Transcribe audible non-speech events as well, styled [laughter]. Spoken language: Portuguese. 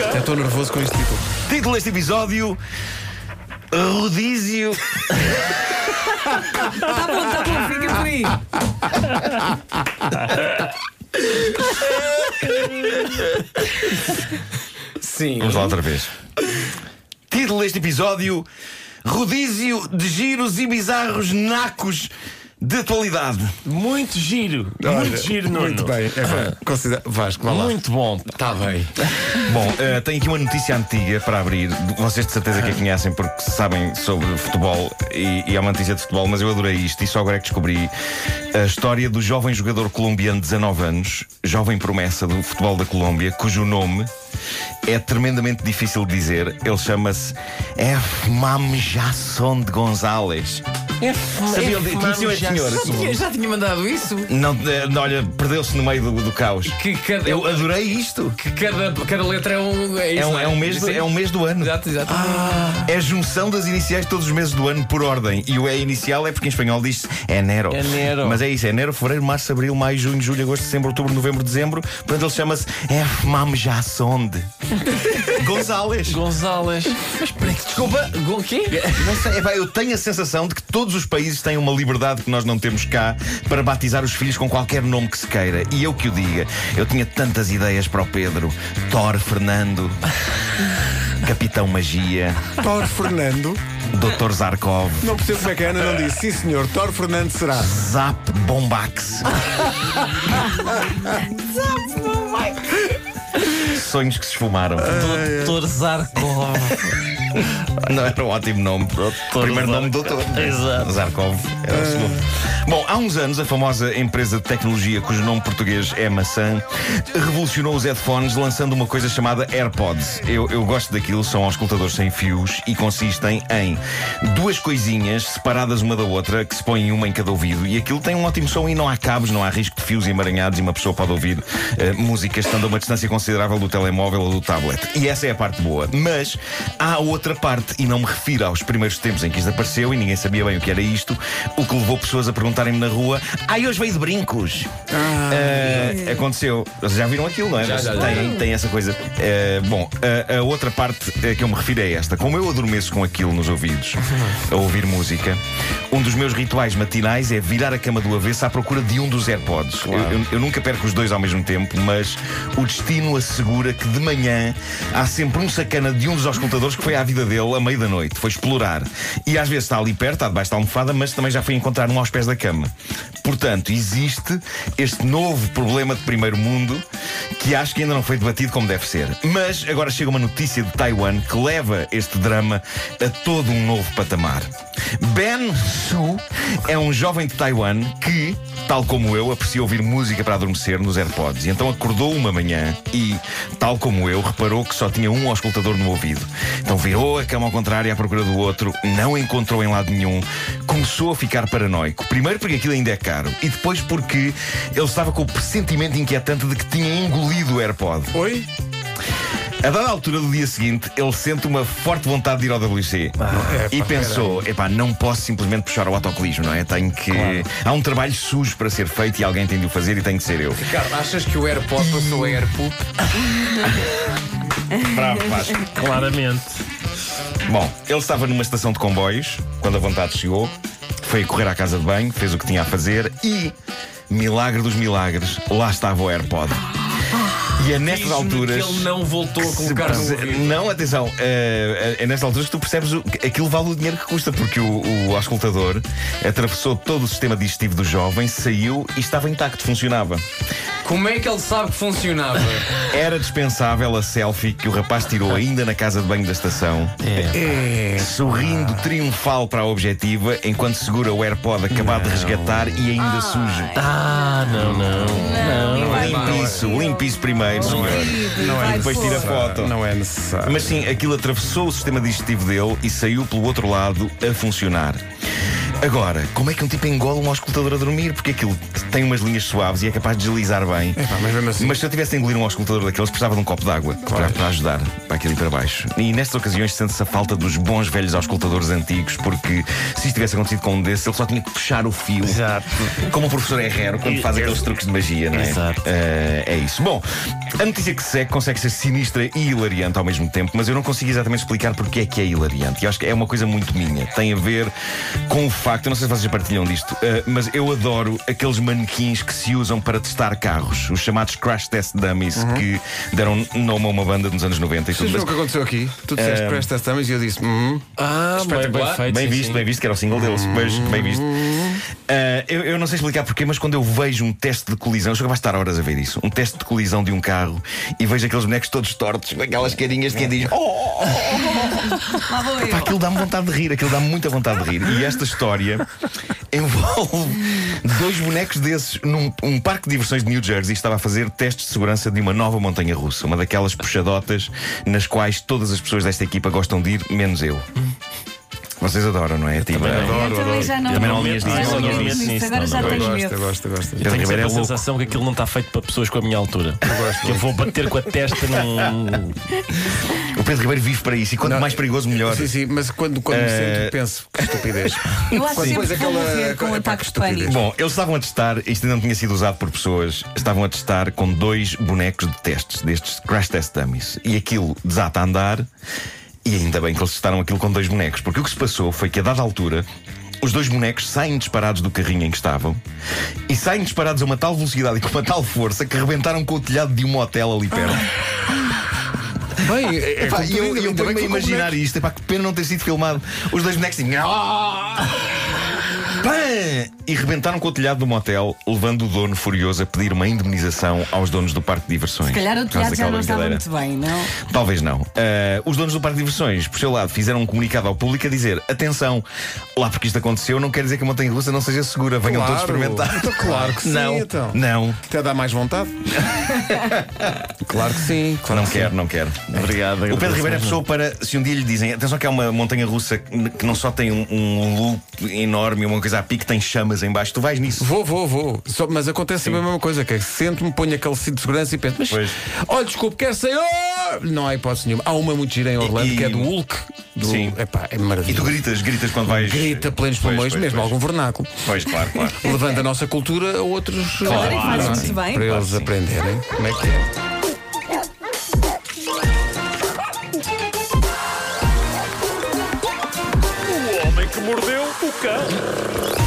Já estou nervoso com este título. Título deste episódio: Rodízio. Tá bom, tá bom, fica por aí. Sim. Vamos lá outra vez. Título deste episódio: Rodízio de giros e bizarros nacos de atualidade. Muito giro. Olha, muito giro, Nuno. Muito bem. É, bem. Considera... Vasco, vá lá. Muito bom. Está bem. Bom, eh, tenho aqui uma notícia antiga para abrir. Vocês de certeza que a conhecem porque sabem sobre futebol e, e é uma notícia de futebol, mas eu adorei isto e só agora é que descobri a história do jovem jogador colombiano de 19 anos, jovem promessa do futebol da Colômbia, cujo nome é tremendamente difícil de dizer. Ele chama-se Efmam Jasson de González. Sabia onde- conheciam este senhor? Já tinha, já tinha mandado isso? Não, eh, não, olha, perdeu-se no meio do, do caos. Que cada, Eu adorei isto. que cada, cada letra é um. É, isso, É um, não é um mês, do- é um mês do ano. Exato, exato. É a junção das iniciais de todos os meses do ano por ordem. E o E inicial é porque em espanhol diz enero. Enero. Mas é isso: é enero, fevereiro, março, abril, maio, junho, julho, agosto, setembro, outubro, novembro, dezembro. Portanto, ele chama-se F. Mam Jassonde. [laughs] Gonzales. Gonzales. Mas peraí, Desculpa. o quê? Não sei, epá, eu tenho a sensação de que todos os países têm uma liberdade que nós não temos cá para batizar os filhos com qualquer nome que se queira. E eu que o diga, eu tinha tantas ideias para o Pedro: Thor Fernando, Capitão Magia, Thor Fernando. Dr. Zarkov. Não percebo como é que a Ana não disse. Sim, senhor. Thor Fernando será. Zap Bombax. [laughs] Sonhos que se esfumaram. Doutor Zarkov. [laughs] Não era um ótimo nome. Primeiro nome doutor. Exato. Zarkov era o segundo. Bom, há uns anos a famosa empresa de tecnologia cujo nome português é maçã revolucionou os headphones lançando uma coisa chamada AirPods. Eu, eu gosto daquilo, são auscultadores sem fios e consistem em duas coisinhas separadas uma da outra que se põem uma em cada ouvido e aquilo tem um ótimo som e não há cabos, não há risco de fios emaranhados e uma pessoa pode ouvir eh, música estando a uma distância considerável do telemóvel ou do tablet. E essa é a parte boa. Mas há outra parte, e não me refiro aos primeiros tempos em que isto apareceu e ninguém sabia bem o que era isto, o que levou pessoas a perguntarem-me na rua: Ai, hoje veio de brincos. Eh, aconteceu. Vocês já viram aquilo, não é? Já, já, já. tem, tem essa coisa. Eh, bom, a, a outra parte eh, que eu me refiro é esta. Como eu adormeço com aquilo nos ouvidos, a ouvir música, um dos meus rituais matinais é virar a cama do avesso à procura de um dos AirPods. Eu, eu- eu nunca perco os dois ao mesmo tempo, mas o destino assegura que de manhã há sempre um sacana de um dos auscultadores que foi à vida dele à meia da noite, foi explorar. E às vezes está ali perto, está debaixo da almofada, mas também já foi encontrar um aos pés da cama. Portanto, existe este novo problema de primeiro mundo que acho que ainda não foi debatido como deve ser. Mas agora chega uma notícia de Taiwan que leva este drama a todo um novo patamar. Ben Su é um jovem de Taiwan que, tal como eu, aprecia ouvir música para adormecer nos AirPods. E então acordou uma manhã e, tal como eu, reparou que só tinha um auscultador no ouvido. Então virou a cama ao contrário à procura do outro, não encontrou em lado nenhum, começou a ficar paranoico. Primeiro porque aquilo ainda é caro e depois porque ele estava com o pressentimento inquietante de que tinha engolido o AirPod. Oi? A dada altura do dia seguinte, ele sente uma forte vontade de ir ao WC. epá, e pensou: epá, não posso simplesmente puxar o autocolismo, não é? Tenho que. Há um trabalho sujo para ser feito e alguém tem de o fazer e tem que ser eu. Ricardo, achas que o AirPod passou a AirPoop? [laughs] Bravo, Vasco. Claramente. Bom, ele estava numa estação de comboios quando a vontade chegou, foi a correr à casa de banho, fez o que tinha a fazer e, milagre dos milagres, lá estava o AirPod. E é nestas alturas. que ele não voltou a se colocar no. Não, atenção, é, é nestas alturas que tu percebes o, que aquilo vale o dinheiro que custa, porque o, o auscultador atravessou todo o sistema digestivo do jovem, saiu e estava intacto, funcionava. Como é que ele sabe que funcionava? [laughs] Era dispensável a selfie que o rapaz tirou ainda na casa de banho da estação. É. Sorrindo triunfal para a objetiva, enquanto segura o AirPod acabado de resgatar e ainda sujo. Ah, não, não. Não. Limpe isso, limpe isso primeiro, senhor. Não E depois tira a foto. Não é necessário. Mas sim, aquilo atravessou o sistema digestivo dele e saiu pelo outro lado a funcionar. Agora, como é que um tipo engola um auscultador a dormir? Porque aquilo tem umas linhas suaves e é capaz de deslizar bem. Epá, mas assim. Mas se eu tivesse de engolir um auscultador daqueles, precisava de um copo de água para, para ajudar para aquilo ir para baixo. E nestas ocasiões sente-se a falta dos bons velhos auscultadores antigos, porque se isto tivesse acontecido com um desses, ele só tinha que puxar o fio. Exato. Como o professor Herrero quando faz aqueles truques de magia, não é? Exato. Eh, é isso. Bom, a notícia que se segue consegue ser sinistra e hilariante ao mesmo tempo, mas eu não consigo exatamente explicar porque é que é hilariante. E acho que é uma coisa muito minha. Tem a ver com o facto, eu não sei se vocês partilham disto, eh, mas eu adoro aqueles manequins que se usam para testar carros, os chamados Crash Test Dummies, que deram nome a uma banda nos anos 90 e tudo. Vocês viram Mas, o que aconteceu aqui? Tu disseste Eh, Presta Dummies e eu disse. Hum, Ah, bem, bem feito. Bem sim, visto, sim. bem visto, que era o single deles, mas bem visto. Ah, eu, eu não sei explicar porquê, mas quando eu vejo um teste de colisão, eu sou capaz de estar horas a ver isso, um teste de colisão de um carro e vejo aqueles bonecos todos tortos, com aquelas carinhas de quem diz. Oh! Lá vou eu. Pá, aquilo dá-me vontade de rir, aquilo dá-me muita vontade de rir. E esta história [laughs] envolve dois bonecos desses num um parque de diversões de New Jersey. Estava a fazer testes de segurança de uma nova montanha russa, uma daquelas puxadotas nas quais todas as pessoas desta equipa gostam de ir, menos eu. Vocês adoram, não é? Tipo, também adoro. Eu também já não. Também não nisso, Agora já eu tenho gosto, medo. eu gosto, eu gosto. Pedro Tenho sempre é a louco. sensação que aquilo não está feito para pessoas com a minha altura. gosto Que eu vou bater com a testa num. [laughs] O Pedro Ribeiro vive para isso e quanto Não, mais perigoso, melhor. Sim, sim, mas quando, quando me Eh, sento, penso que estupidez. [laughs] Eu acho Quando sempre depois que aquela- com epá, ataque que de pânico. Bom, eles estavam a testar, isto ainda não tinha sido usado por pessoas, estavam a testar com dois bonecos de testes, destes crash test dummies. E aquilo desata a andar, e ainda bem que eles testaram aquilo com dois bonecos, porque o que se passou foi que a dada altura. Os dois bonecos saem disparados do carrinho em que estavam e saem disparados a uma tal velocidade e com uma tal força que rebentaram com o telhado de um hotel ali perto. Bem, é, é Epá, tu eu, eu bem com imaginar bonecos. isto. Epá, que pena não ter sido filmado. Os dois bonecos assim. [laughs] "Ah!" E rebentaram com o telhado do motel, levando o dono furioso a pedir uma indemnização aos donos do parque de diversões. Se calhar o telhado já não estava muito bem, não? Talvez não. Ah, os donos do Parque de Diversões, por seu lado, fizeram um comunicado ao público a dizer: atenção, lá porque isto aconteceu, não quer dizer que a montanha russa não seja segura. Venham todos Claro. experimentar. Então, claro que [laughs] sim, Não, então. não, Até dá mais vontade. [laughs] claro que sim. Claro não que sim. quero, não quero. Obrigado. O Pedro Ribeiro é pessoa para, se um dia lhe dizem, atenção que é uma montanha russa que não só tem um, um loop enorme, uma coisa a pique, tem chamas em baixo, tu vais nisso. Vou, vou, vou. Só- mas acontece sempre a mesma coisa, que é que sento-me, ponho aquele cinto de segurança e penso, mas Pois. olha, desculpe, quero sair. Oh! Não há hipótese nenhuma. Há uma muito gira em Orlando E- que é do Hulk. Do, Sim. Epá, é E tu maravilhoso. gritas, gritas quando vais. Grita plenos pulmões, pois, mesmo pois. algum vernáculo. Pois, claro, claro. [laughs] Levando a nossa cultura a outros. Claro, é? muito bem. Para eles sim. aprenderem como é que é. O homem que mordeu o cão.